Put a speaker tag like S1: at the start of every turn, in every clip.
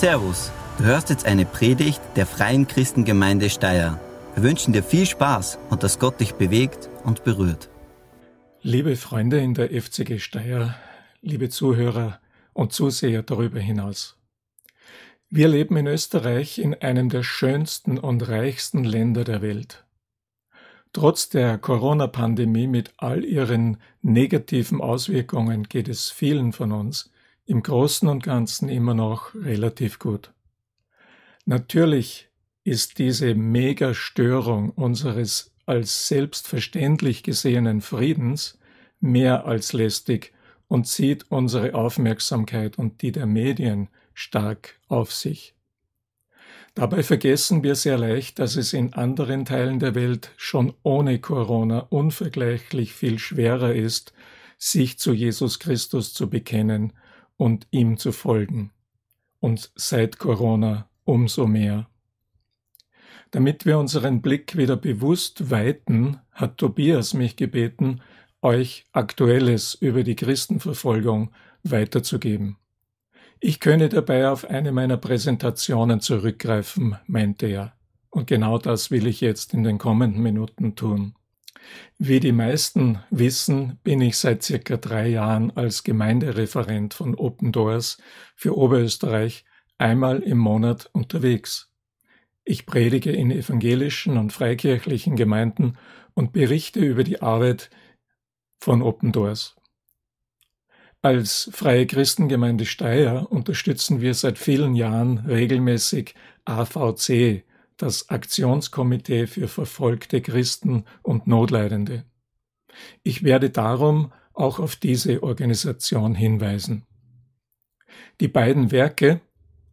S1: Servus, du hörst jetzt eine Predigt der Freien Christengemeinde Steyr. Wir wünschen dir viel Spaß und dass Gott dich bewegt und berührt.
S2: Liebe Freunde in der FCG Steyr, liebe Zuhörer und Zuseher darüber hinaus. Wir leben in Österreich in einem der schönsten und reichsten Länder der Welt. Trotz der Corona-Pandemie mit all ihren negativen Auswirkungen geht es vielen von uns im Großen und Ganzen immer noch relativ gut. Natürlich ist diese Megastörung unseres als selbstverständlich gesehenen Friedens mehr als lästig und zieht unsere Aufmerksamkeit und die der Medien stark auf sich. Dabei vergessen wir sehr leicht, dass es in anderen Teilen der Welt schon ohne Corona unvergleichlich viel schwerer ist, sich zu Jesus Christus zu bekennen und ihm zu folgen. Und seit Corona umso mehr. Damit wir unseren Blick wieder bewusst weiten, hat Tobias mich gebeten, euch Aktuelles über die Christenverfolgung weiterzugeben. Ich könne dabei auf eine meiner Präsentationen zurückgreifen, meinte er. Und genau das will ich jetzt in den kommenden Minuten tun. Wie die meisten wissen, bin ich seit circa drei Jahren als Gemeindereferent von Open Doors für Oberösterreich einmal im Monat unterwegs. Ich predige in evangelischen und freikirchlichen Gemeinden und berichte über die Arbeit von Open Doors. Als Freie Christengemeinde Steyr unterstützen wir seit vielen Jahren regelmäßig AVC, das Aktionskomitee für verfolgte Christen und Notleidende. Ich werde darum auch auf diese Organisation hinweisen. Die beiden Werke,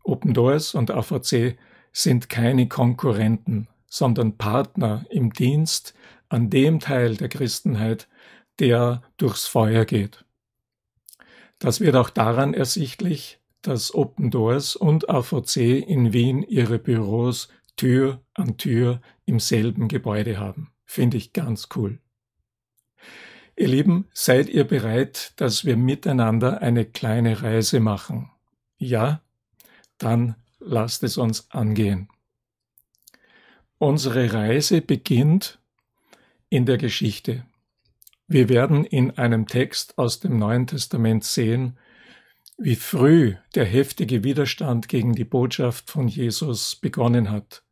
S2: Open Doors und AVC, sind keine Konkurrenten, sondern Partner im Dienst an dem Teil der Christenheit, der durchs Feuer geht. Das wird auch daran ersichtlich, dass Open Doors und AVC in Wien ihre Büros Tür an Tür im selben Gebäude haben. Finde ich ganz cool. Ihr Lieben, seid ihr bereit, dass wir miteinander eine kleine Reise machen? Ja? Dann lasst es uns angehen. Unsere Reise beginnt in der Geschichte. Wir werden in einem Text aus dem Neuen Testament sehen, wie früh der heftige Widerstand gegen die Botschaft von Jesus begonnen hat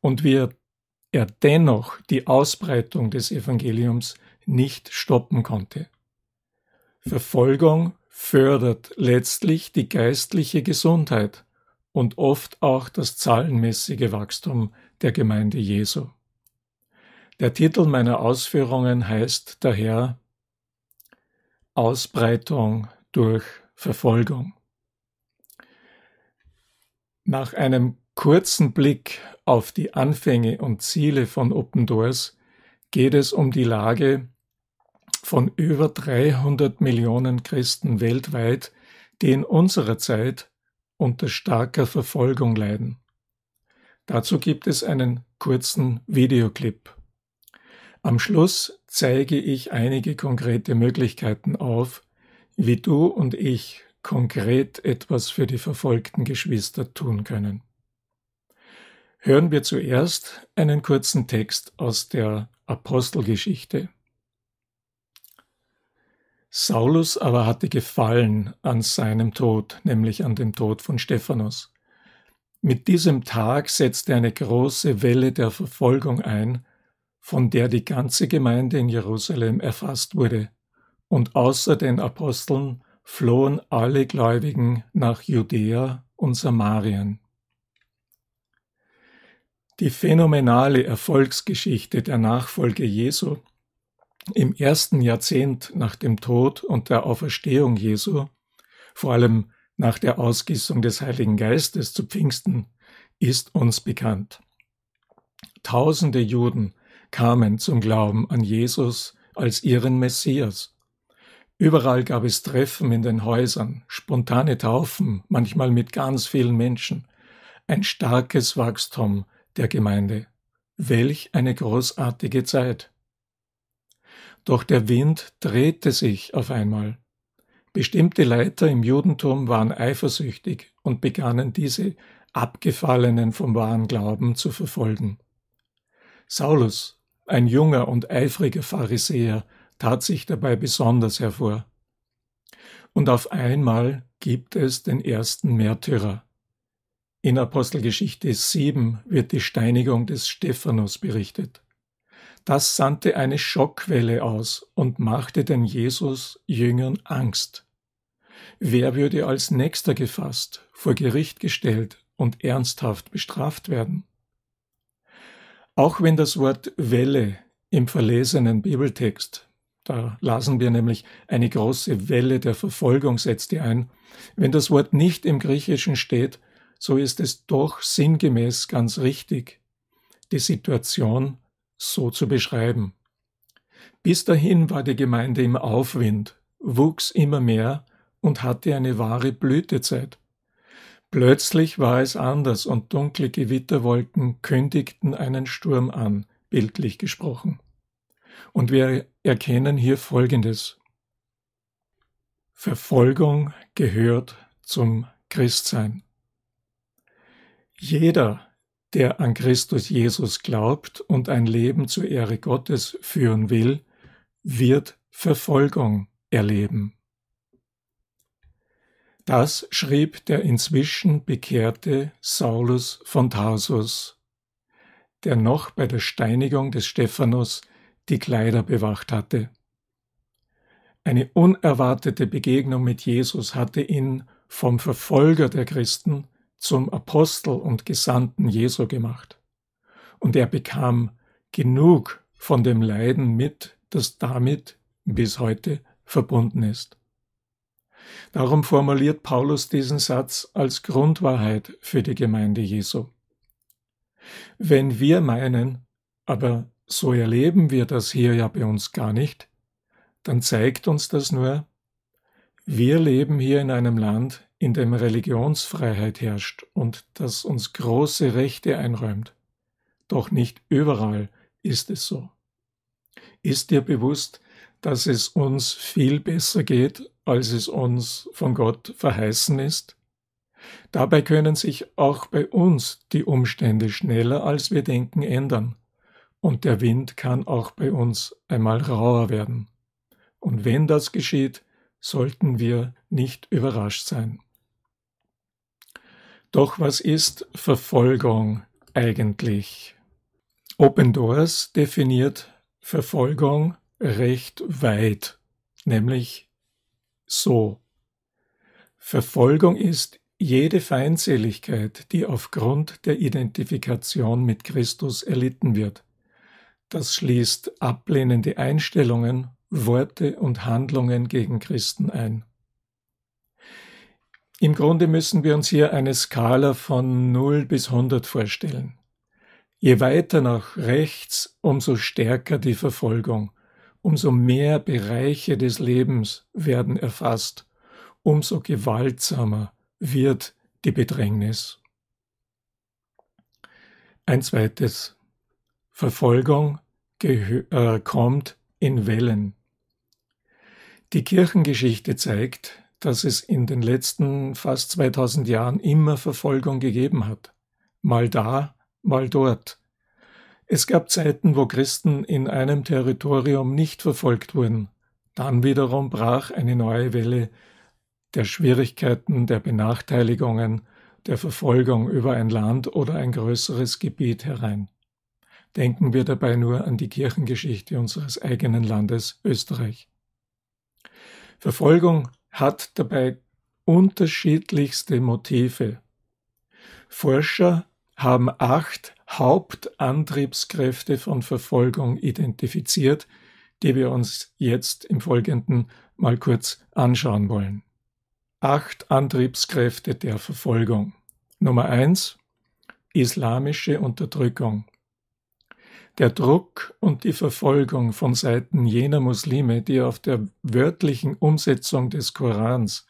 S2: und wie er dennoch die Ausbreitung des Evangeliums nicht stoppen konnte. Verfolgung fördert letztlich die geistliche Gesundheit und oft auch das zahlenmäßige Wachstum der Gemeinde Jesu. Der Titel meiner Ausführungen heißt daher Ausbreitung durch Verfolgung. Nach einem kurzen Blick auf die Anfänge und Ziele von Open Doors geht es um die Lage von über 300 Millionen Christen weltweit, die in unserer Zeit unter starker Verfolgung leiden. Dazu gibt es einen kurzen Videoclip. Am Schluss zeige ich einige konkrete Möglichkeiten auf, wie du und ich konkret etwas für die verfolgten Geschwister tun können hören wir zuerst einen kurzen Text aus der Apostelgeschichte. Saulus aber hatte gefallen an seinem Tod, nämlich an dem Tod von Stephanus. Mit diesem Tag setzte eine große Welle der Verfolgung ein, von der die ganze Gemeinde in Jerusalem erfasst wurde, und außer den Aposteln flohen alle Gläubigen nach Judäa und Samarien. Die phänomenale Erfolgsgeschichte der Nachfolge Jesu im ersten Jahrzehnt nach dem Tod und der Auferstehung Jesu, vor allem nach der Ausgießung des Heiligen Geistes zu Pfingsten, ist uns bekannt. Tausende Juden kamen zum Glauben an Jesus als ihren Messias. Überall gab es Treffen in den Häusern, spontane Taufen, manchmal mit ganz vielen Menschen, ein starkes Wachstum der Gemeinde. Welch eine großartige Zeit. Doch der Wind drehte sich auf einmal. Bestimmte Leiter im Judentum waren eifersüchtig und begannen diese Abgefallenen vom wahren Glauben zu verfolgen. Saulus, ein junger und eifriger Pharisäer, tat sich dabei besonders hervor. Und auf einmal gibt es den ersten Märtyrer. In Apostelgeschichte 7 wird die Steinigung des Stephanus berichtet. Das sandte eine Schockwelle aus und machte den Jesus-Jüngern Angst. Wer würde als nächster gefasst, vor Gericht gestellt und ernsthaft bestraft werden? Auch wenn das Wort Welle im verlesenen Bibeltext, da lasen wir nämlich eine große Welle der Verfolgung setzt ihr ein, wenn das Wort nicht im Griechischen steht, so ist es doch sinngemäß ganz richtig, die Situation so zu beschreiben. Bis dahin war die Gemeinde im Aufwind, wuchs immer mehr und hatte eine wahre Blütezeit. Plötzlich war es anders und dunkle Gewitterwolken kündigten einen Sturm an, bildlich gesprochen. Und wir erkennen hier Folgendes. Verfolgung gehört zum Christsein. Jeder, der an Christus Jesus glaubt und ein Leben zur Ehre Gottes führen will, wird Verfolgung erleben. Das schrieb der inzwischen bekehrte Saulus von Tarsus, der noch bei der Steinigung des Stephanus die Kleider bewacht hatte. Eine unerwartete Begegnung mit Jesus hatte ihn vom Verfolger der Christen zum Apostel und Gesandten Jesu gemacht. Und er bekam genug von dem Leiden mit, das damit bis heute verbunden ist. Darum formuliert Paulus diesen Satz als Grundwahrheit für die Gemeinde Jesu. Wenn wir meinen, aber so erleben wir das hier ja bei uns gar nicht, dann zeigt uns das nur, wir leben hier in einem Land, in dem Religionsfreiheit herrscht und das uns große Rechte einräumt. Doch nicht überall ist es so. Ist dir bewusst, dass es uns viel besser geht, als es uns von Gott verheißen ist? Dabei können sich auch bei uns die Umstände schneller, als wir denken, ändern. Und der Wind kann auch bei uns einmal rauer werden. Und wenn das geschieht, sollten wir nicht überrascht sein. Doch was ist Verfolgung eigentlich? Open Doors definiert Verfolgung recht weit, nämlich so. Verfolgung ist jede Feindseligkeit, die aufgrund der Identifikation mit Christus erlitten wird. Das schließt ablehnende Einstellungen, Worte und Handlungen gegen Christen ein. Im Grunde müssen wir uns hier eine Skala von 0 bis 100 vorstellen. Je weiter nach rechts, umso stärker die Verfolgung, umso mehr Bereiche des Lebens werden erfasst, umso gewaltsamer wird die Bedrängnis. Ein zweites. Verfolgung äh, kommt in Wellen. Die Kirchengeschichte zeigt, dass es in den letzten fast 2000 Jahren immer Verfolgung gegeben hat. Mal da, mal dort. Es gab Zeiten, wo Christen in einem Territorium nicht verfolgt wurden. Dann wiederum brach eine neue Welle der Schwierigkeiten, der Benachteiligungen, der Verfolgung über ein Land oder ein größeres Gebiet herein. Denken wir dabei nur an die Kirchengeschichte unseres eigenen Landes Österreich. Verfolgung hat dabei unterschiedlichste Motive. Forscher haben acht Hauptantriebskräfte von Verfolgung identifiziert, die wir uns jetzt im Folgenden mal kurz anschauen wollen. Acht Antriebskräfte der Verfolgung. Nummer eins Islamische Unterdrückung. Der Druck und die Verfolgung von Seiten jener Muslime, die auf der wörtlichen Umsetzung des Korans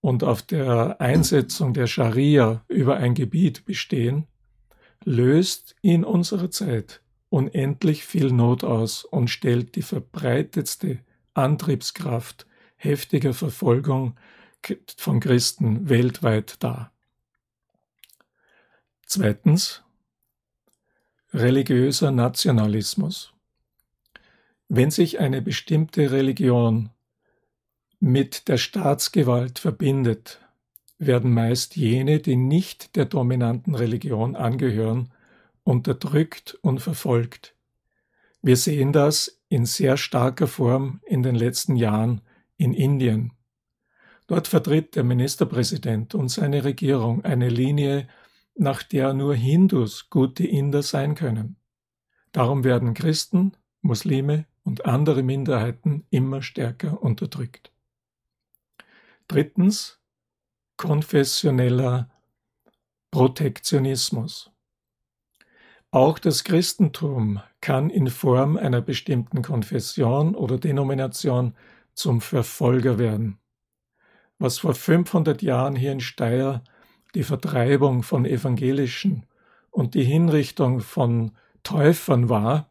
S2: und auf der Einsetzung der Scharia über ein Gebiet bestehen, löst in unserer Zeit unendlich viel Not aus und stellt die verbreitetste Antriebskraft heftiger Verfolgung von Christen weltweit dar. Zweitens religiöser Nationalismus. Wenn sich eine bestimmte Religion mit der Staatsgewalt verbindet, werden meist jene, die nicht der dominanten Religion angehören, unterdrückt und verfolgt. Wir sehen das in sehr starker Form in den letzten Jahren in Indien. Dort vertritt der Ministerpräsident und seine Regierung eine Linie, nach der nur Hindus gute Inder sein können. Darum werden Christen, Muslime und andere Minderheiten immer stärker unterdrückt. Drittens konfessioneller Protektionismus. Auch das Christentum kann in Form einer bestimmten Konfession oder Denomination zum Verfolger werden. Was vor 500 Jahren hier in Steyr die Vertreibung von Evangelischen und die Hinrichtung von Täufern war,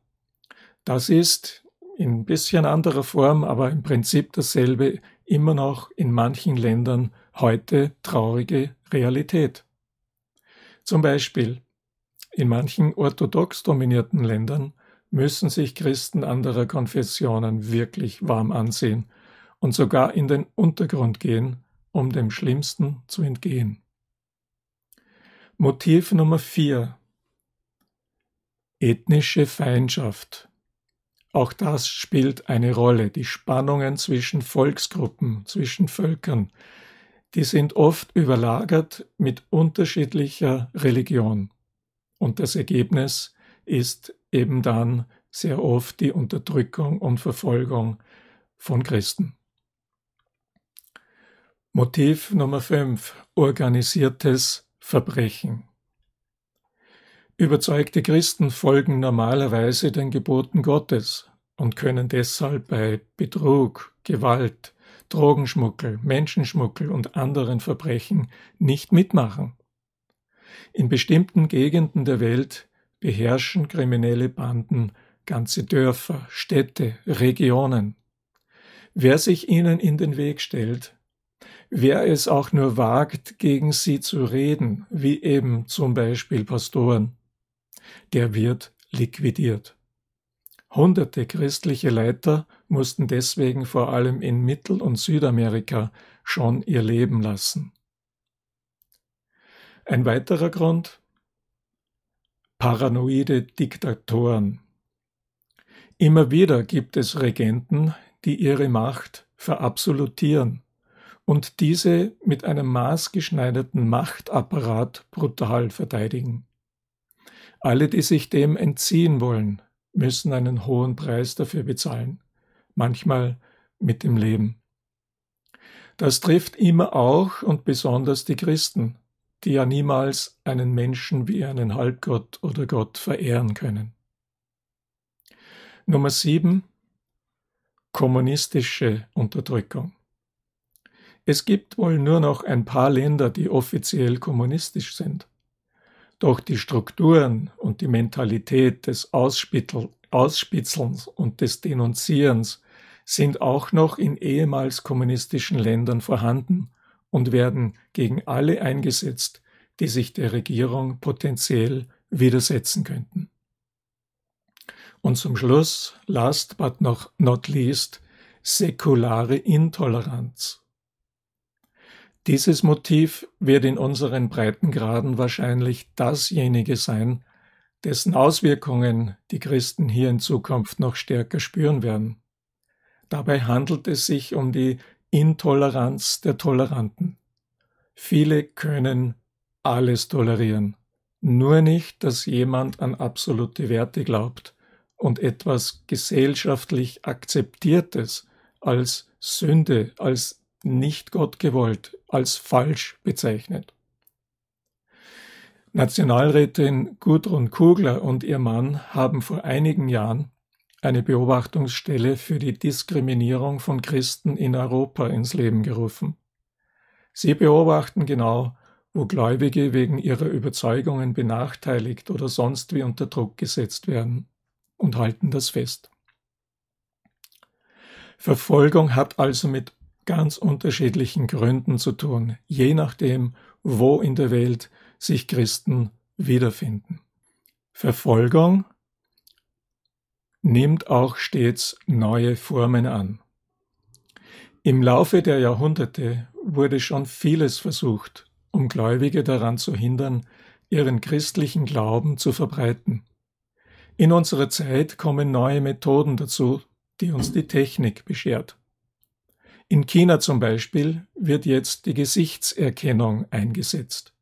S2: das ist in ein bisschen anderer Form, aber im Prinzip dasselbe immer noch in manchen Ländern heute traurige Realität. Zum Beispiel in manchen orthodox dominierten Ländern müssen sich Christen anderer Konfessionen wirklich warm ansehen und sogar in den Untergrund gehen, um dem Schlimmsten zu entgehen. Motiv Nummer vier Ethnische Feindschaft. Auch das spielt eine Rolle. Die Spannungen zwischen Volksgruppen, zwischen Völkern, die sind oft überlagert mit unterschiedlicher Religion. Und das Ergebnis ist eben dann sehr oft die Unterdrückung und Verfolgung von Christen. Motiv Nummer 5. Organisiertes Verbrechen. Überzeugte Christen folgen normalerweise den Geboten Gottes und können deshalb bei Betrug, Gewalt, Drogenschmuggel, Menschenschmuggel und anderen Verbrechen nicht mitmachen. In bestimmten Gegenden der Welt beherrschen kriminelle Banden ganze Dörfer, Städte, Regionen. Wer sich ihnen in den Weg stellt, wer es auch nur wagt, gegen sie zu reden, wie eben zum Beispiel Pastoren, der wird liquidiert. Hunderte christliche Leiter mussten deswegen vor allem in Mittel- und Südamerika schon ihr Leben lassen. Ein weiterer Grund paranoide Diktatoren. Immer wieder gibt es Regenten, die ihre Macht verabsolutieren und diese mit einem maßgeschneiderten Machtapparat brutal verteidigen. Alle, die sich dem entziehen wollen, müssen einen hohen Preis dafür bezahlen, manchmal mit dem Leben. Das trifft immer auch und besonders die Christen, die ja niemals einen Menschen wie einen Halbgott oder Gott verehren können. Nummer sieben Kommunistische Unterdrückung. Es gibt wohl nur noch ein paar Länder, die offiziell kommunistisch sind. Doch die Strukturen und die Mentalität des Ausspitzelns und des Denunzierens sind auch noch in ehemals kommunistischen Ländern vorhanden und werden gegen alle eingesetzt, die sich der Regierung potenziell widersetzen könnten. Und zum Schluss, last but not least, säkulare Intoleranz. Dieses Motiv wird in unseren Breitengraden wahrscheinlich dasjenige sein, dessen Auswirkungen die Christen hier in Zukunft noch stärker spüren werden. Dabei handelt es sich um die Intoleranz der Toleranten. Viele können alles tolerieren, nur nicht, dass jemand an absolute Werte glaubt und etwas gesellschaftlich Akzeptiertes als Sünde, als nicht Gott gewollt, als falsch bezeichnet. Nationalrätin Gudrun Kugler und ihr Mann haben vor einigen Jahren eine Beobachtungsstelle für die Diskriminierung von Christen in Europa ins Leben gerufen. Sie beobachten genau, wo Gläubige wegen ihrer Überzeugungen benachteiligt oder sonst wie unter Druck gesetzt werden und halten das fest. Verfolgung hat also mit ganz unterschiedlichen Gründen zu tun, je nachdem, wo in der Welt sich Christen wiederfinden. Verfolgung nimmt auch stets neue Formen an. Im Laufe der Jahrhunderte wurde schon vieles versucht, um Gläubige daran zu hindern, ihren christlichen Glauben zu verbreiten. In unserer Zeit kommen neue Methoden dazu, die uns die Technik beschert. In China zum Beispiel wird jetzt die Gesichtserkennung eingesetzt.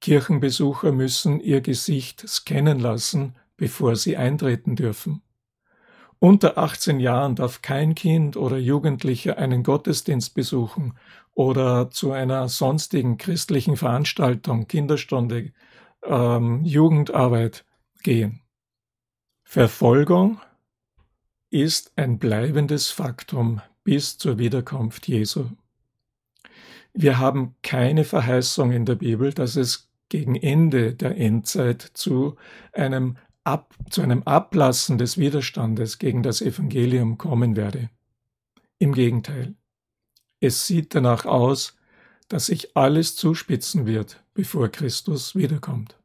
S2: Kirchenbesucher müssen ihr Gesicht scannen lassen, bevor sie eintreten dürfen. Unter 18 Jahren darf kein Kind oder Jugendlicher einen Gottesdienst besuchen oder zu einer sonstigen christlichen Veranstaltung, Kinderstunde, ähm, Jugendarbeit gehen. Verfolgung ist ein bleibendes Faktum bis zur Wiederkunft Jesu. Wir haben keine Verheißung in der Bibel, dass es gegen Ende der Endzeit zu einem, Ab, zu einem Ablassen des Widerstandes gegen das Evangelium kommen werde. Im Gegenteil. Es sieht danach aus, dass sich alles zuspitzen wird, bevor Christus wiederkommt.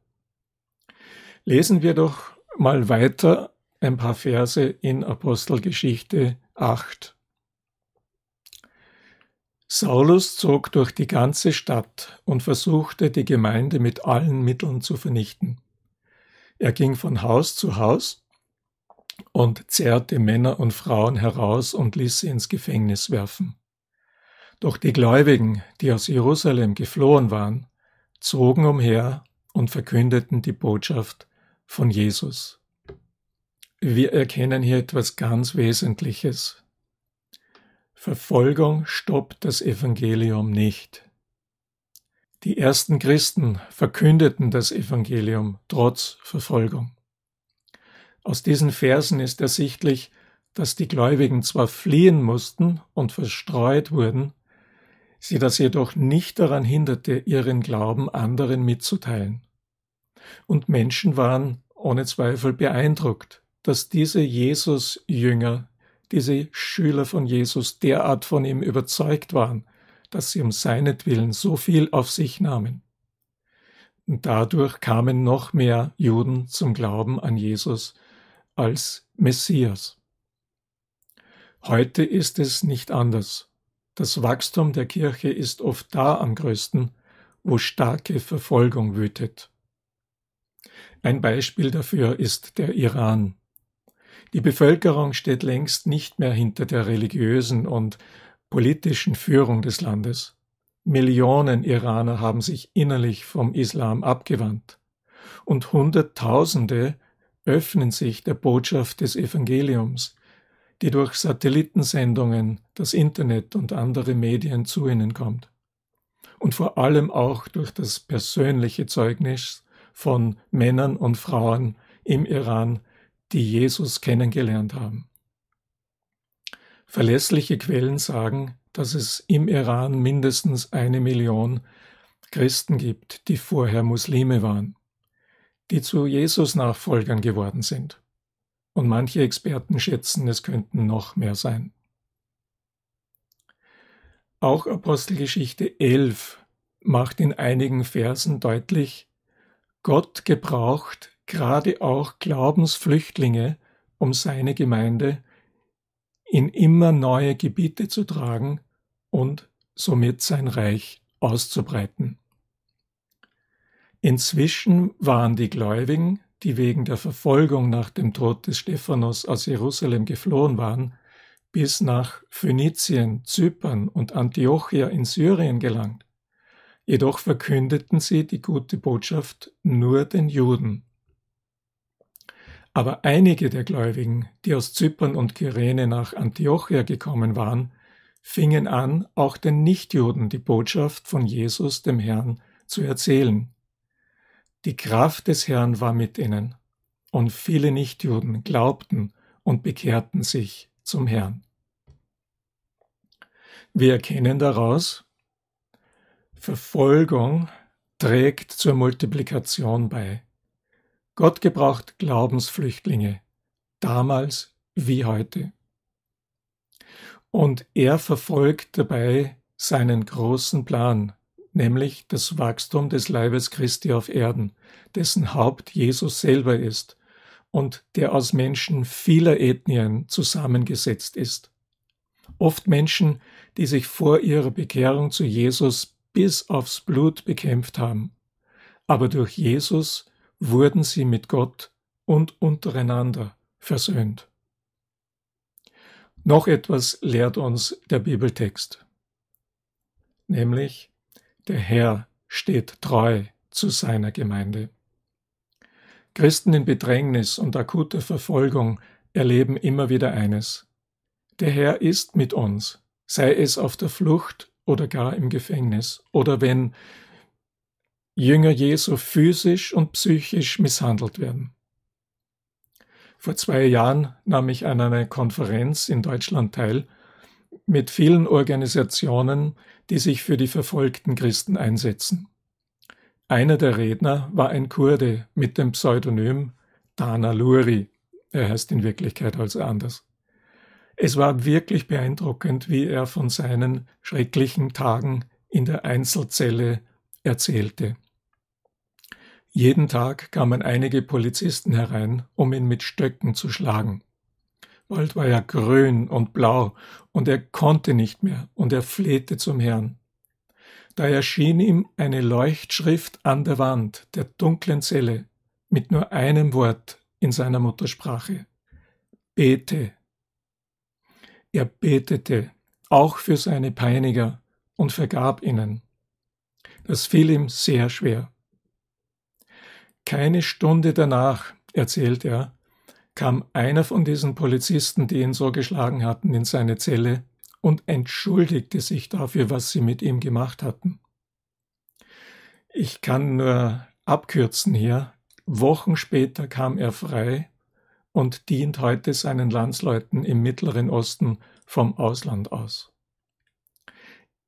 S2: Lesen wir doch mal weiter ein paar Verse in Apostelgeschichte 8. Saulus zog durch die ganze Stadt und versuchte, die Gemeinde mit allen Mitteln zu vernichten. Er ging von Haus zu Haus und zerrte Männer und Frauen heraus und ließ sie ins Gefängnis werfen. Doch die Gläubigen, die aus Jerusalem geflohen waren, zogen umher und verkündeten die Botschaft von Jesus. Wir erkennen hier etwas ganz Wesentliches. Verfolgung stoppt das Evangelium nicht. Die ersten Christen verkündeten das Evangelium trotz Verfolgung. Aus diesen Versen ist ersichtlich, dass die Gläubigen zwar fliehen mussten und verstreut wurden, sie das jedoch nicht daran hinderte, ihren Glauben anderen mitzuteilen. Und Menschen waren ohne Zweifel beeindruckt, dass diese Jesus-Jünger diese Schüler von Jesus derart von ihm überzeugt waren, dass sie um seinetwillen so viel auf sich nahmen. Und dadurch kamen noch mehr Juden zum Glauben an Jesus als Messias. Heute ist es nicht anders. Das Wachstum der Kirche ist oft da am größten, wo starke Verfolgung wütet. Ein Beispiel dafür ist der Iran. Die Bevölkerung steht längst nicht mehr hinter der religiösen und politischen Führung des Landes. Millionen Iraner haben sich innerlich vom Islam abgewandt. Und Hunderttausende öffnen sich der Botschaft des Evangeliums, die durch Satellitensendungen, das Internet und andere Medien zu ihnen kommt. Und vor allem auch durch das persönliche Zeugnis von Männern und Frauen im Iran, die Jesus kennengelernt haben. Verlässliche Quellen sagen, dass es im Iran mindestens eine Million Christen gibt, die vorher Muslime waren, die zu Jesus Nachfolgern geworden sind. Und manche Experten schätzen, es könnten noch mehr sein. Auch Apostelgeschichte 11 macht in einigen Versen deutlich, Gott gebraucht gerade auch Glaubensflüchtlinge, um seine Gemeinde in immer neue Gebiete zu tragen und somit sein Reich auszubreiten. Inzwischen waren die Gläubigen, die wegen der Verfolgung nach dem Tod des Stephanus aus Jerusalem geflohen waren, bis nach Phönizien, Zypern und Antiochia in Syrien gelangt. Jedoch verkündeten sie die gute Botschaft nur den Juden. Aber einige der Gläubigen, die aus Zypern und Kyrene nach Antiochia gekommen waren, fingen an, auch den Nichtjuden die Botschaft von Jesus, dem Herrn, zu erzählen. Die Kraft des Herrn war mit ihnen, und viele Nichtjuden glaubten und bekehrten sich zum Herrn. Wir erkennen daraus, Verfolgung trägt zur Multiplikation bei. Gott gebraucht Glaubensflüchtlinge, damals wie heute. Und er verfolgt dabei seinen großen Plan, nämlich das Wachstum des Leibes Christi auf Erden, dessen Haupt Jesus selber ist und der aus Menschen vieler Ethnien zusammengesetzt ist. Oft Menschen, die sich vor ihrer Bekehrung zu Jesus bis aufs Blut bekämpft haben. Aber durch Jesus wurden sie mit Gott und untereinander versöhnt. Noch etwas lehrt uns der Bibeltext, nämlich der Herr steht treu zu seiner Gemeinde. Christen in Bedrängnis und akuter Verfolgung erleben immer wieder eines. Der Herr ist mit uns, sei es auf der Flucht oder gar im Gefängnis oder wenn Jünger Jesu physisch und psychisch misshandelt werden. Vor zwei Jahren nahm ich an einer Konferenz in Deutschland teil mit vielen Organisationen, die sich für die verfolgten Christen einsetzen. Einer der Redner war ein Kurde mit dem Pseudonym Dana Luri. Er heißt in Wirklichkeit also anders. Es war wirklich beeindruckend, wie er von seinen schrecklichen Tagen in der Einzelzelle erzählte. Jeden Tag kamen einige Polizisten herein, um ihn mit Stöcken zu schlagen. Bald war er grün und blau, und er konnte nicht mehr, und er flehte zum Herrn. Da erschien ihm eine Leuchtschrift an der Wand der dunklen Zelle mit nur einem Wort in seiner Muttersprache. Bete. Er betete auch für seine Peiniger und vergab ihnen. Das fiel ihm sehr schwer. Keine Stunde danach, erzählt er, kam einer von diesen Polizisten, die ihn so geschlagen hatten, in seine Zelle und entschuldigte sich dafür, was sie mit ihm gemacht hatten. Ich kann nur abkürzen hier. Wochen später kam er frei und dient heute seinen Landsleuten im Mittleren Osten vom Ausland aus.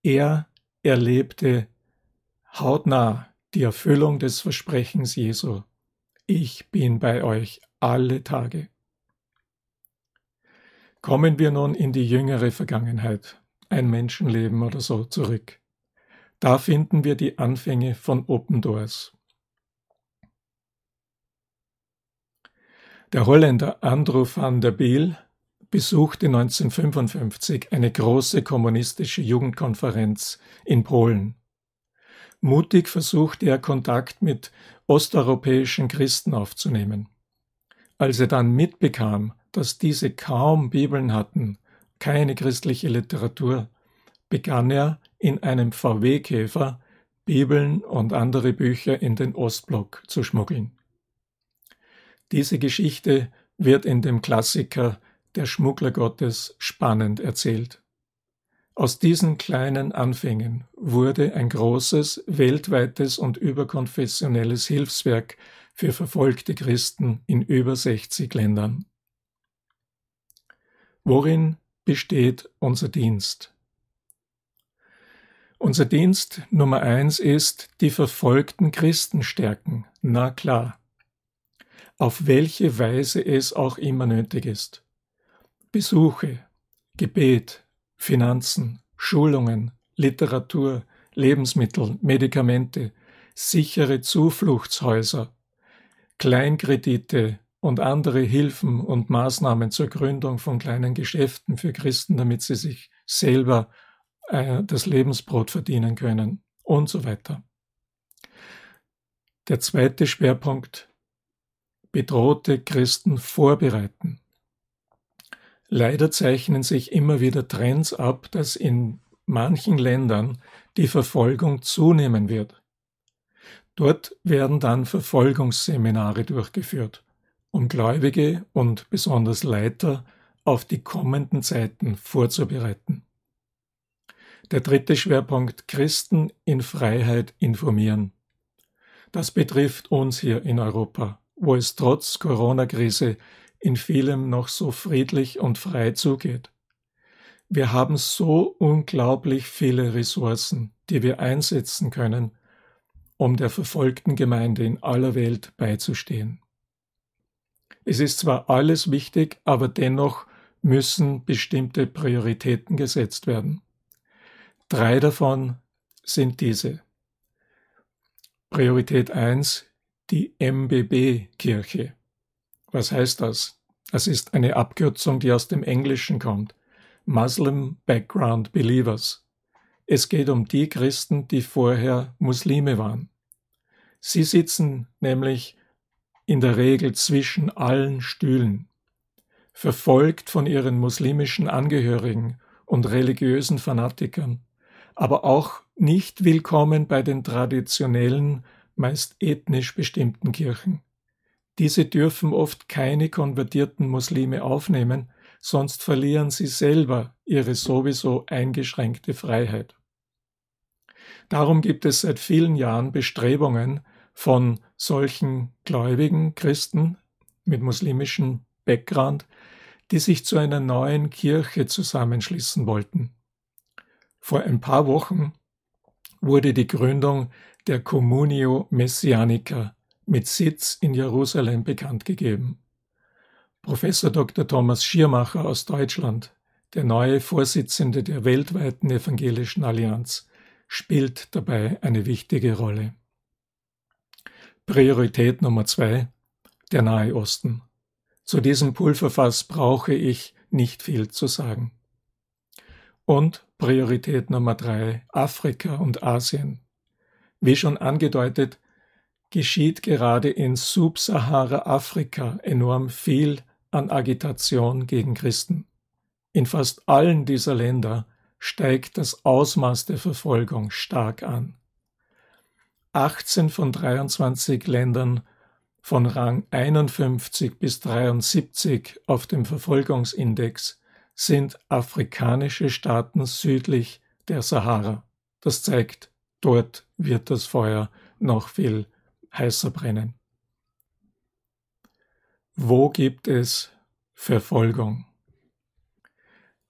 S2: Er erlebte hautnah die Erfüllung des Versprechens Jesu. Ich bin bei euch alle Tage. Kommen wir nun in die jüngere Vergangenheit, ein Menschenleben oder so zurück. Da finden wir die Anfänge von Open Doors. Der Holländer Andrew van der Biel besuchte 1955 eine große kommunistische Jugendkonferenz in Polen. Mutig versuchte er Kontakt mit osteuropäischen Christen aufzunehmen. Als er dann mitbekam, dass diese kaum Bibeln hatten, keine christliche Literatur, begann er in einem VW-Käfer Bibeln und andere Bücher in den Ostblock zu schmuggeln. Diese Geschichte wird in dem Klassiker Der Schmuggler Gottes spannend erzählt. Aus diesen kleinen Anfängen wurde ein großes, weltweites und überkonfessionelles Hilfswerk für verfolgte Christen in über 60 Ländern. Worin besteht unser Dienst? Unser Dienst Nummer eins ist die verfolgten Christen stärken. Na klar. Auf welche Weise es auch immer nötig ist. Besuche, Gebet, Finanzen, Schulungen, Literatur, Lebensmittel, Medikamente, sichere Zufluchtshäuser, Kleinkredite, und andere Hilfen und Maßnahmen zur Gründung von kleinen Geschäften für Christen, damit sie sich selber äh, das Lebensbrot verdienen können und so weiter. Der zweite Schwerpunkt, bedrohte Christen vorbereiten. Leider zeichnen sich immer wieder Trends ab, dass in manchen Ländern die Verfolgung zunehmen wird. Dort werden dann Verfolgungsseminare durchgeführt um Gläubige und besonders Leiter auf die kommenden Zeiten vorzubereiten. Der dritte Schwerpunkt Christen in Freiheit informieren. Das betrifft uns hier in Europa, wo es trotz Corona-Krise in vielem noch so friedlich und frei zugeht. Wir haben so unglaublich viele Ressourcen, die wir einsetzen können, um der verfolgten Gemeinde in aller Welt beizustehen. Es ist zwar alles wichtig, aber dennoch müssen bestimmte Prioritäten gesetzt werden. Drei davon sind diese. Priorität 1, die MBB-Kirche. Was heißt das? Das ist eine Abkürzung, die aus dem Englischen kommt. Muslim Background Believers. Es geht um die Christen, die vorher Muslime waren. Sie sitzen nämlich in der Regel zwischen allen Stühlen, verfolgt von ihren muslimischen Angehörigen und religiösen Fanatikern, aber auch nicht willkommen bei den traditionellen, meist ethnisch bestimmten Kirchen. Diese dürfen oft keine konvertierten Muslime aufnehmen, sonst verlieren sie selber ihre sowieso eingeschränkte Freiheit. Darum gibt es seit vielen Jahren Bestrebungen von solchen gläubigen Christen mit muslimischem Background, die sich zu einer neuen Kirche zusammenschließen wollten. Vor ein paar Wochen wurde die Gründung der Communio Messianica mit Sitz in Jerusalem bekannt gegeben. Professor Dr. Thomas Schiermacher aus Deutschland, der neue Vorsitzende der weltweiten evangelischen Allianz, spielt dabei eine wichtige Rolle. Priorität Nummer zwei, der Nahe Osten. Zu diesem Pulverfass brauche ich nicht viel zu sagen. Und Priorität Nummer drei, Afrika und Asien. Wie schon angedeutet, geschieht gerade in Subsahara-Afrika enorm viel an Agitation gegen Christen. In fast allen dieser Länder steigt das Ausmaß der Verfolgung stark an. 18 von 23 Ländern von Rang 51 bis 73 auf dem Verfolgungsindex sind afrikanische Staaten südlich der Sahara. Das zeigt, dort wird das Feuer noch viel heißer brennen. Wo gibt es Verfolgung?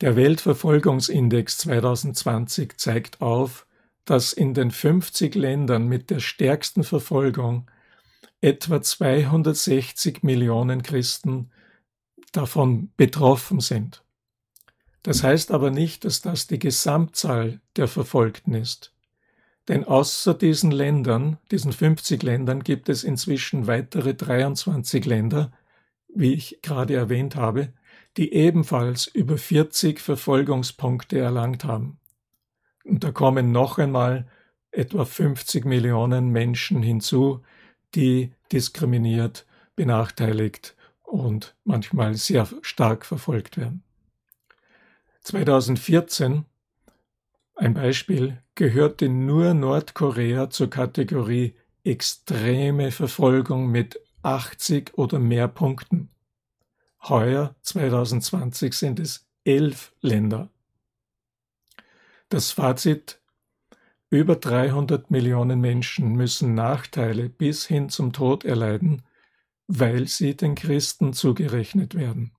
S2: Der Weltverfolgungsindex 2020 zeigt auf, dass in den 50 Ländern mit der stärksten Verfolgung etwa 260 Millionen Christen davon betroffen sind. Das heißt aber nicht, dass das die Gesamtzahl der Verfolgten ist. Denn außer diesen Ländern, diesen 50 Ländern, gibt es inzwischen weitere 23 Länder, wie ich gerade erwähnt habe, die ebenfalls über 40 Verfolgungspunkte erlangt haben. Und da kommen noch einmal etwa 50 Millionen Menschen hinzu, die diskriminiert, benachteiligt und manchmal sehr stark verfolgt werden. 2014, ein Beispiel, gehörte nur Nordkorea zur Kategorie extreme Verfolgung mit 80 oder mehr Punkten. Heuer 2020 sind es elf Länder. Das Fazit über 300 Millionen Menschen müssen Nachteile bis hin zum Tod erleiden, weil sie den Christen zugerechnet werden.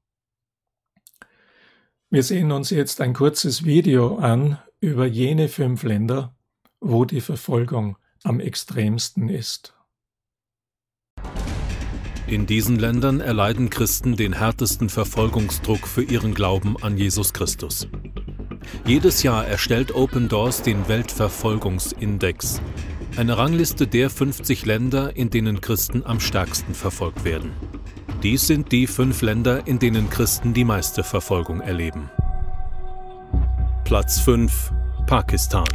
S2: Wir sehen uns jetzt ein kurzes Video an über jene fünf Länder, wo die Verfolgung am extremsten ist.
S3: In diesen Ländern erleiden Christen den härtesten Verfolgungsdruck für ihren Glauben an Jesus Christus. Jedes Jahr erstellt Open Doors den Weltverfolgungsindex, eine Rangliste der 50 Länder, in denen Christen am stärksten verfolgt werden. Dies sind die fünf Länder, in denen Christen die meiste Verfolgung erleben. Platz 5 Pakistan.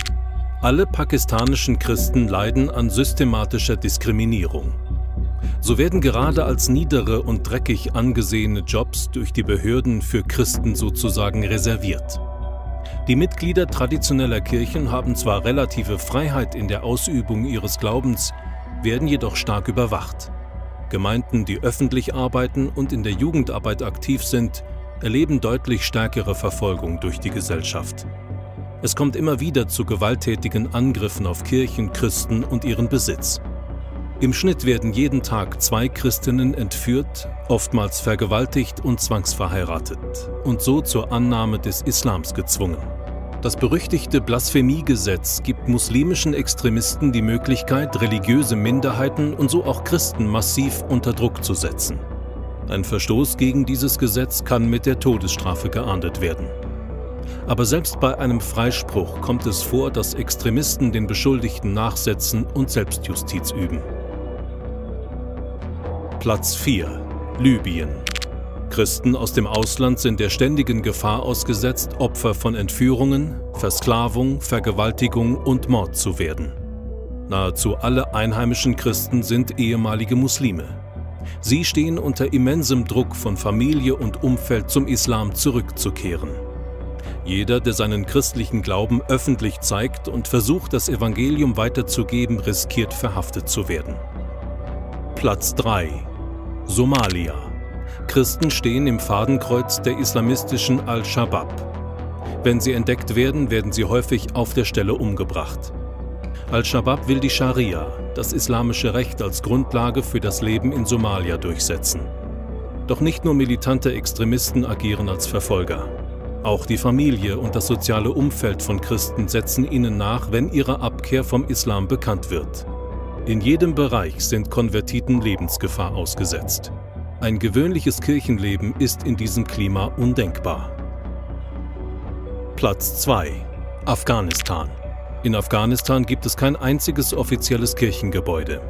S3: Alle pakistanischen Christen leiden an systematischer Diskriminierung. So werden gerade als niedere und dreckig angesehene Jobs durch die Behörden für Christen sozusagen reserviert. Die Mitglieder traditioneller Kirchen haben zwar relative Freiheit in der Ausübung ihres Glaubens, werden jedoch stark überwacht. Gemeinden, die öffentlich arbeiten und in der Jugendarbeit aktiv sind, erleben deutlich stärkere Verfolgung durch die Gesellschaft. Es kommt immer wieder zu gewalttätigen Angriffen auf Kirchen, Christen und ihren Besitz. Im Schnitt werden jeden Tag zwei Christinnen entführt, oftmals vergewaltigt und zwangsverheiratet und so zur Annahme des Islams gezwungen. Das berüchtigte Blasphemiegesetz gibt muslimischen Extremisten die Möglichkeit, religiöse Minderheiten und so auch Christen massiv unter Druck zu setzen. Ein Verstoß gegen dieses Gesetz kann mit der Todesstrafe geahndet werden. Aber selbst bei einem Freispruch kommt es vor, dass Extremisten den Beschuldigten nachsetzen und Selbstjustiz üben. Platz 4 Libyen Christen aus dem Ausland sind der ständigen Gefahr ausgesetzt, Opfer von Entführungen, Versklavung, Vergewaltigung und Mord zu werden. Nahezu alle einheimischen Christen sind ehemalige Muslime. Sie stehen unter immensem Druck von Familie und Umfeld zum Islam zurückzukehren. Jeder, der seinen christlichen Glauben öffentlich zeigt und versucht, das Evangelium weiterzugeben, riskiert verhaftet zu werden. Platz 3 Somalia Christen stehen im Fadenkreuz der islamistischen Al-Shabaab. Wenn sie entdeckt werden, werden sie häufig auf der Stelle umgebracht. Al-Shabaab will die Scharia, das islamische Recht als Grundlage für das Leben in Somalia durchsetzen. Doch nicht nur militante Extremisten agieren als Verfolger. Auch die Familie und das soziale Umfeld von Christen setzen ihnen nach, wenn ihre Abkehr vom Islam bekannt wird. In jedem Bereich sind Konvertiten Lebensgefahr ausgesetzt. Ein gewöhnliches Kirchenleben ist in diesem Klima undenkbar. Platz 2 Afghanistan In Afghanistan gibt es kein einziges offizielles Kirchengebäude.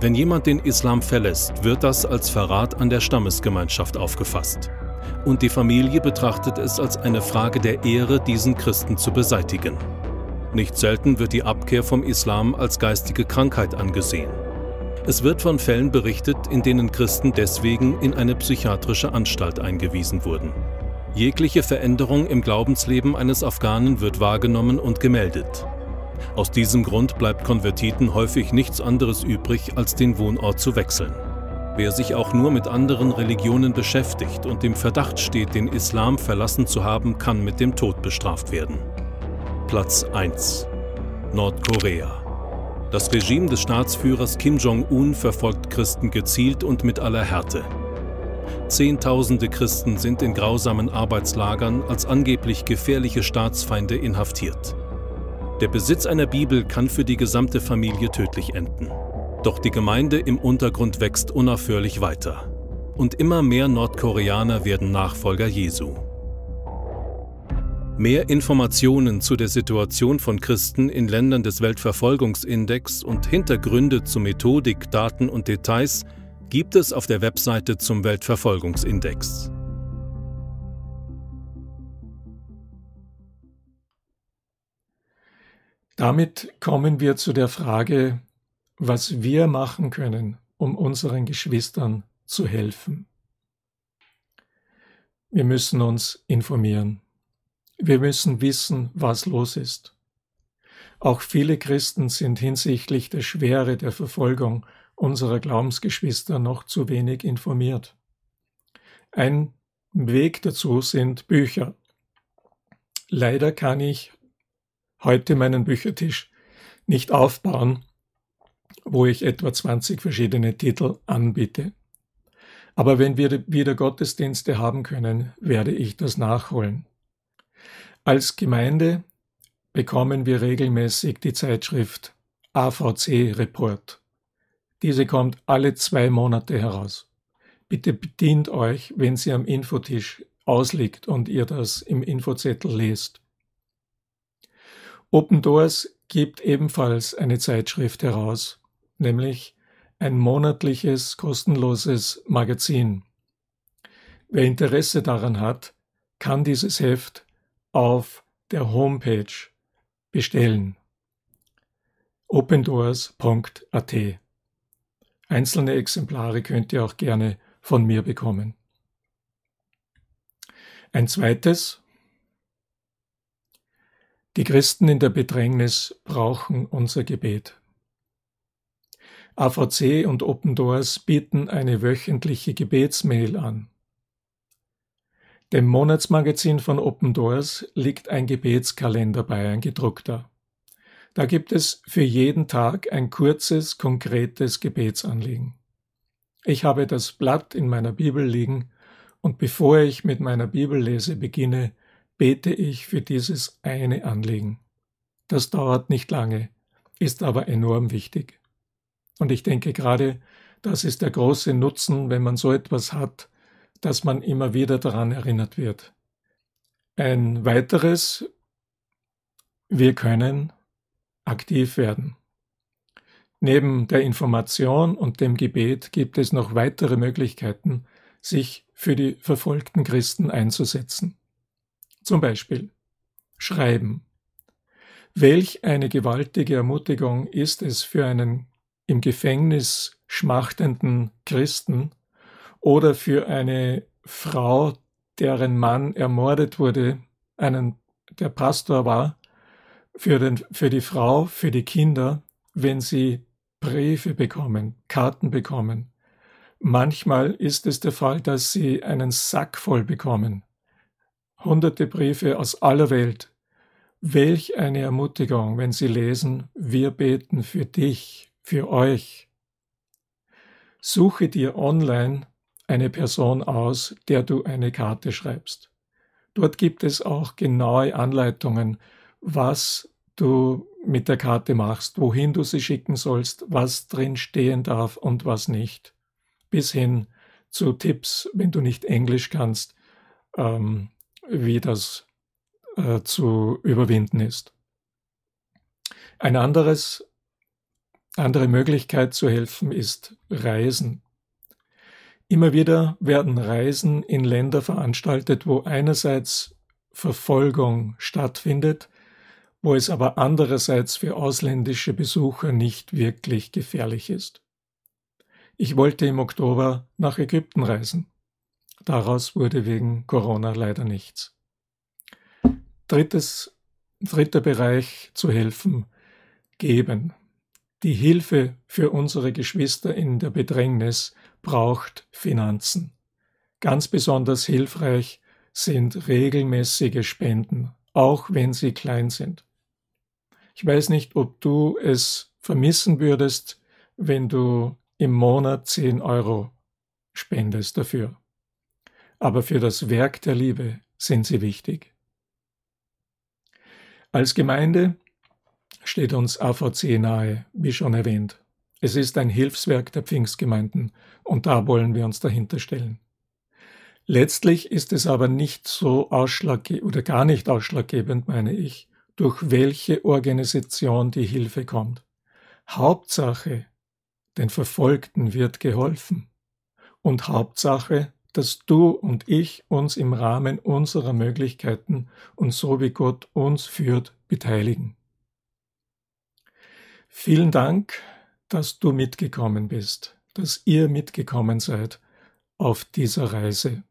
S3: Wenn jemand den Islam verlässt, wird das als Verrat an der Stammesgemeinschaft aufgefasst. Und die Familie betrachtet es als eine Frage der Ehre, diesen Christen zu beseitigen. Nicht selten wird die Abkehr vom Islam als geistige Krankheit angesehen. Es wird von Fällen berichtet, in denen Christen deswegen in eine psychiatrische Anstalt eingewiesen wurden. Jegliche Veränderung im Glaubensleben eines Afghanen wird wahrgenommen und gemeldet. Aus diesem Grund bleibt Konvertiten häufig nichts anderes übrig, als den Wohnort zu wechseln. Wer sich auch nur mit anderen Religionen beschäftigt und im Verdacht steht, den Islam verlassen zu haben, kann mit dem Tod bestraft werden. Platz 1 Nordkorea das Regime des Staatsführers Kim Jong-un verfolgt Christen gezielt und mit aller Härte. Zehntausende Christen sind in grausamen Arbeitslagern als angeblich gefährliche Staatsfeinde inhaftiert. Der Besitz einer Bibel kann für die gesamte Familie tödlich enden. Doch die Gemeinde im Untergrund wächst unaufhörlich weiter. Und immer mehr Nordkoreaner werden Nachfolger Jesu. Mehr Informationen zu der Situation von Christen in Ländern des Weltverfolgungsindex und Hintergründe zu Methodik, Daten und Details gibt es auf der Webseite zum Weltverfolgungsindex.
S2: Damit kommen wir zu der Frage, was wir machen können, um unseren Geschwistern zu helfen. Wir müssen uns informieren. Wir müssen wissen, was los ist. Auch viele Christen sind hinsichtlich der Schwere der Verfolgung unserer Glaubensgeschwister noch zu wenig informiert. Ein Weg dazu sind Bücher. Leider kann ich heute meinen Büchertisch nicht aufbauen, wo ich etwa 20 verschiedene Titel anbiete. Aber wenn wir wieder Gottesdienste haben können, werde ich das nachholen. Als Gemeinde bekommen wir regelmäßig die Zeitschrift AVC Report. Diese kommt alle zwei Monate heraus. Bitte bedient euch, wenn sie am Infotisch ausliegt und ihr das im Infozettel lest. Open Doors gibt ebenfalls eine Zeitschrift heraus, nämlich ein monatliches kostenloses Magazin. Wer Interesse daran hat, kann dieses Heft auf der Homepage bestellen. opendoors.at Einzelne Exemplare könnt ihr auch gerne von mir bekommen. Ein zweites. Die Christen in der Bedrängnis brauchen unser Gebet. AVC und Open Doors bieten eine wöchentliche Gebetsmail an. Dem Monatsmagazin von Open Doors liegt ein Gebetskalender bei, ein gedruckter. Da gibt es für jeden Tag ein kurzes, konkretes Gebetsanliegen. Ich habe das Blatt in meiner Bibel liegen und bevor ich mit meiner Bibellese beginne, bete ich für dieses eine Anliegen. Das dauert nicht lange, ist aber enorm wichtig. Und ich denke gerade, das ist der große Nutzen, wenn man so etwas hat, dass man immer wieder daran erinnert wird. Ein weiteres, wir können aktiv werden. Neben der Information und dem Gebet gibt es noch weitere Möglichkeiten, sich für die verfolgten Christen einzusetzen. Zum Beispiel Schreiben. Welch eine gewaltige Ermutigung ist es für einen im Gefängnis schmachtenden Christen oder für eine Frau, deren Mann ermordet wurde, einen, der Pastor war, für, den, für die Frau, für die Kinder, wenn sie Briefe bekommen, Karten bekommen. Manchmal ist es der Fall, dass sie einen Sack voll bekommen. Hunderte Briefe aus aller Welt. Welch eine Ermutigung, wenn sie lesen, wir beten für dich, für euch. Suche dir online eine Person aus, der du eine Karte schreibst. Dort gibt es auch genaue Anleitungen, was du mit der Karte machst, wohin du sie schicken sollst, was drin stehen darf und was nicht. Bis hin zu Tipps, wenn du nicht Englisch kannst, ähm, wie das äh, zu überwinden ist. Ein anderes, andere Möglichkeit zu helfen ist Reisen. Immer wieder werden Reisen in Länder veranstaltet, wo einerseits Verfolgung stattfindet, wo es aber andererseits für ausländische Besucher nicht wirklich gefährlich ist. Ich wollte im Oktober nach Ägypten reisen. Daraus wurde wegen Corona leider nichts. Drittes, dritter Bereich zu helfen, geben. Die Hilfe für unsere Geschwister in der Bedrängnis braucht Finanzen. Ganz besonders hilfreich sind regelmäßige Spenden, auch wenn sie klein sind. Ich weiß nicht, ob du es vermissen würdest, wenn du im Monat 10 Euro spendest dafür. Aber für das Werk der Liebe sind sie wichtig. Als Gemeinde steht uns AVC nahe, wie schon erwähnt. Es ist ein Hilfswerk der Pfingstgemeinden und da wollen wir uns dahinter stellen. Letztlich ist es aber nicht so ausschlaggebend oder gar nicht ausschlaggebend, meine ich, durch welche Organisation die Hilfe kommt. Hauptsache, den Verfolgten wird geholfen. Und Hauptsache, dass du und ich uns im Rahmen unserer Möglichkeiten und so wie Gott uns führt, beteiligen. Vielen Dank, dass du mitgekommen bist, dass ihr mitgekommen seid auf dieser Reise.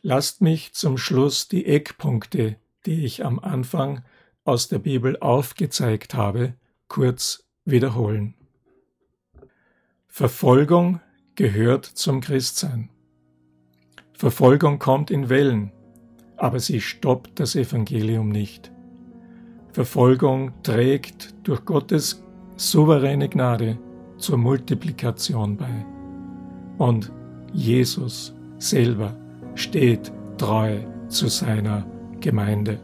S2: Lasst mich zum Schluss die Eckpunkte die ich am Anfang aus der Bibel aufgezeigt habe, kurz wiederholen. Verfolgung gehört zum Christsein. Verfolgung kommt in Wellen, aber sie stoppt das Evangelium nicht. Verfolgung trägt durch Gottes souveräne Gnade zur Multiplikation bei. Und Jesus selber steht treu zu seiner Gemeinde.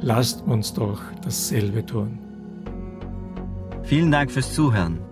S2: Lasst uns doch dasselbe tun.
S1: Vielen Dank fürs Zuhören.